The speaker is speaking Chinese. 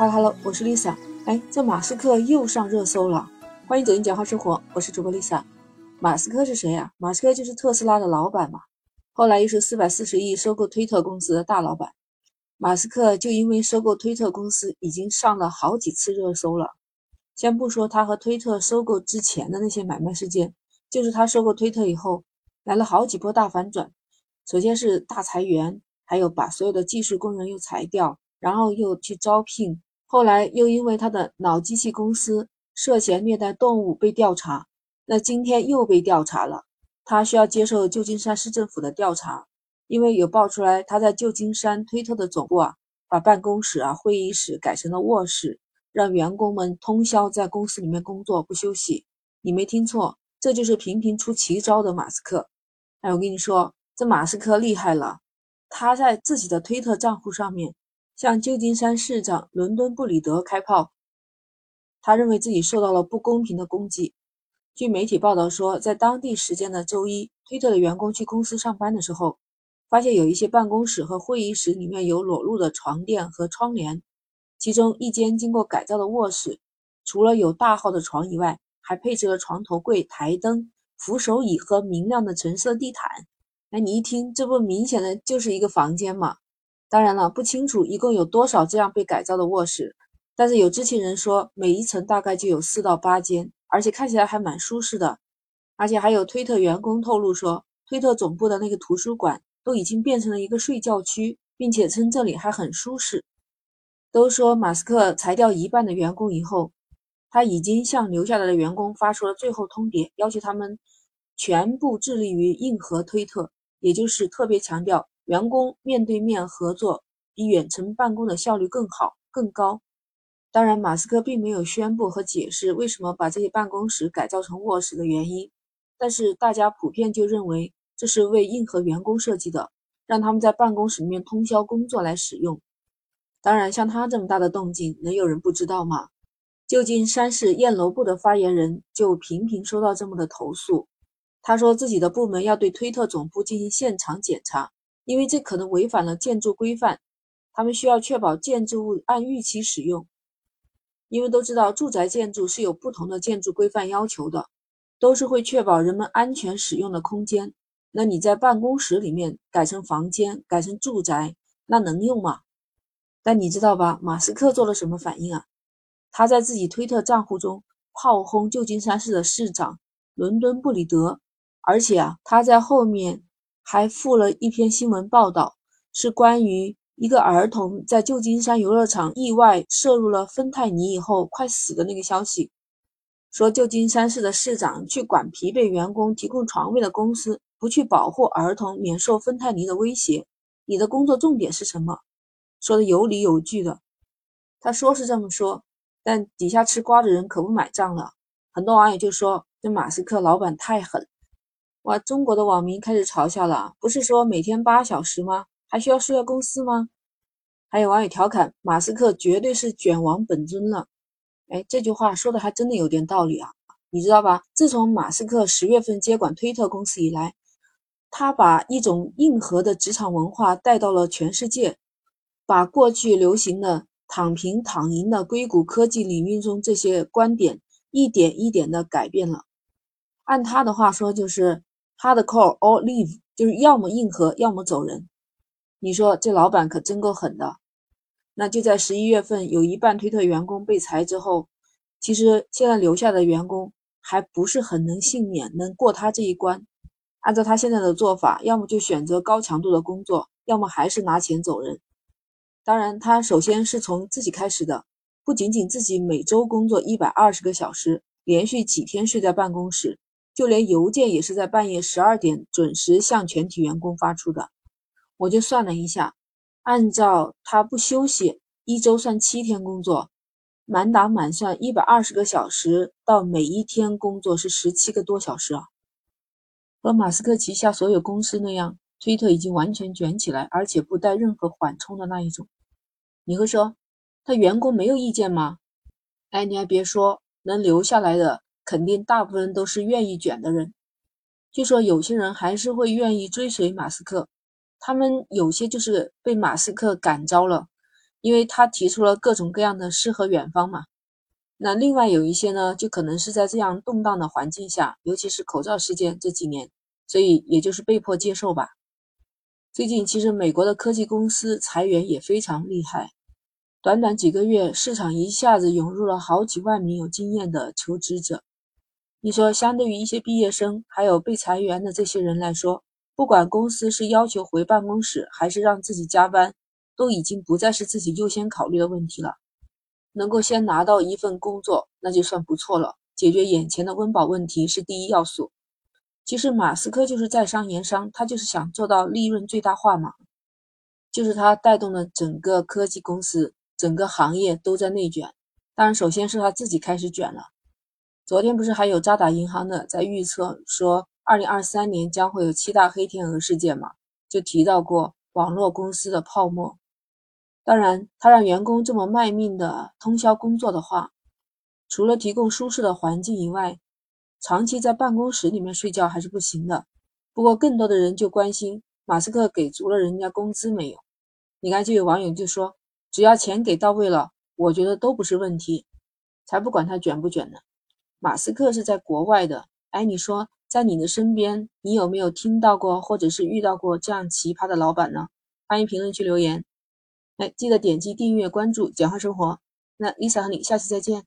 哈喽哈喽，我是 Lisa。哎，这马斯克又上热搜了。欢迎走进讲话生活，我是主播 Lisa。马斯克是谁呀？马斯克就是特斯拉的老板嘛，后来又是四百四十亿收购推特公司的大老板。马斯克就因为收购推特公司，已经上了好几次热搜了。先不说他和推特收购之前的那些买卖事件，就是他收购推特以后，来了好几波大反转。首先是大裁员，还有把所有的技术工人又裁掉。然后又去招聘，后来又因为他的脑机器公司涉嫌虐待动物被调查，那今天又被调查了，他需要接受旧金山市政府的调查，因为有爆出来他在旧金山推特的总部啊，把办公室啊、会议室改成了卧室，让员工们通宵在公司里面工作不休息。你没听错，这就是频频出奇招的马斯克。哎，我跟你说，这马斯克厉害了，他在自己的推特账户上面。向旧金山市长伦敦布里德开炮，他认为自己受到了不公平的攻击。据媒体报道说，在当地时间的周一，推特的员工去公司上班的时候，发现有一些办公室和会议室里面有裸露的床垫和窗帘，其中一间经过改造的卧室，除了有大号的床以外，还配置了床头柜、台灯、扶手椅和明亮的橙色地毯。哎，你一听，这不明显的就是一个房间吗？当然了，不清楚一共有多少这样被改造的卧室，但是有知情人说，每一层大概就有四到八间，而且看起来还蛮舒适的。而且还有推特员工透露说，推特总部的那个图书馆都已经变成了一个睡觉区，并且称这里还很舒适。都说马斯克裁掉一半的员工以后，他已经向留下来的员工发出了最后通牒，要求他们全部致力于硬核推特，也就是特别强调。员工面对面合作比远程办公的效率更好、更高。当然，马斯克并没有宣布和解释为什么把这些办公室改造成卧室的原因，但是大家普遍就认为这是为硬核员工设计的，让他们在办公室里面通宵工作来使用。当然，像他这么大的动静，能有人不知道吗？旧金山市验楼部的发言人就频频收到这么的投诉，他说自己的部门要对推特总部进行现场检查。因为这可能违反了建筑规范，他们需要确保建筑物按预期使用。因为都知道住宅建筑是有不同的建筑规范要求的，都是会确保人们安全使用的空间。那你在办公室里面改成房间、改成住宅，那能用吗？但你知道吧？马斯克做了什么反应啊？他在自己推特账户中炮轰旧金山市的市长伦敦布里德，而且啊，他在后面。还附了一篇新闻报道，是关于一个儿童在旧金山游乐场意外摄入了芬太尼以后快死的那个消息。说旧金山市的市长去管疲惫员工提供床位的公司，不去保护儿童免受芬太尼的威胁。你的工作重点是什么？说的有理有据的。他说是这么说，但底下吃瓜的人可不买账了。很多网友就说这马斯克老板太狠。哇！中国的网民开始嘲笑了，不是说每天八小时吗？还需要睡在公司吗？还有网友调侃马斯克绝对是卷王本尊了。哎，这句话说的还真的有点道理啊！你知道吧？自从马斯克十月份接管推特公司以来，他把一种硬核的职场文化带到了全世界，把过去流行的躺平躺赢的硅谷科技领域中这些观点一点一点的改变了。按他的话说，就是。Hardcore or leave，就是要么硬核，要么走人。你说这老板可真够狠的。那就在十一月份，有一半推特员工被裁之后，其实现在留下的员工还不是很能幸免，能过他这一关。按照他现在的做法，要么就选择高强度的工作，要么还是拿钱走人。当然，他首先是从自己开始的，不仅仅自己每周工作一百二十个小时，连续几天睡在办公室。就连邮件也是在半夜十二点准时向全体员工发出的。我就算了一下，按照他不休息，一周算七天工作，满打满算一百二十个小时，到每一天工作是十七个多小时啊。和马斯克旗下所有公司那样，推特已经完全卷起来，而且不带任何缓冲的那一种。你会说他员工没有意见吗？哎，你还别说，能留下来的。肯定大部分都是愿意卷的人，据说有些人还是会愿意追随马斯克，他们有些就是被马斯克感召了，因为他提出了各种各样的诗和远方嘛。那另外有一些呢，就可能是在这样动荡的环境下，尤其是口罩事件这几年，所以也就是被迫接受吧。最近其实美国的科技公司裁员也非常厉害，短短几个月，市场一下子涌入了好几万名有经验的求职者。你说，相对于一些毕业生，还有被裁员的这些人来说，不管公司是要求回办公室，还是让自己加班，都已经不再是自己优先考虑的问题了。能够先拿到一份工作，那就算不错了。解决眼前的温饱问题是第一要素。其实马斯克就是在商言商，他就是想做到利润最大化嘛。就是他带动了整个科技公司，整个行业都在内卷。当然，首先是他自己开始卷了。昨天不是还有渣打银行的在预测说，二零二三年将会有七大黑天鹅事件嘛？就提到过网络公司的泡沫。当然，他让员工这么卖命的通宵工作的话，除了提供舒适的环境以外，长期在办公室里面睡觉还是不行的。不过，更多的人就关心马斯克给足了人家工资没有？你看，就有网友就说，只要钱给到位了，我觉得都不是问题，才不管他卷不卷呢。马斯克是在国外的，哎，你说在你的身边，你有没有听到过或者是遇到过这样奇葩的老板呢？欢迎评论区留言。哎，记得点击订阅关注，简化生活。那 Lisa 和你下期再见。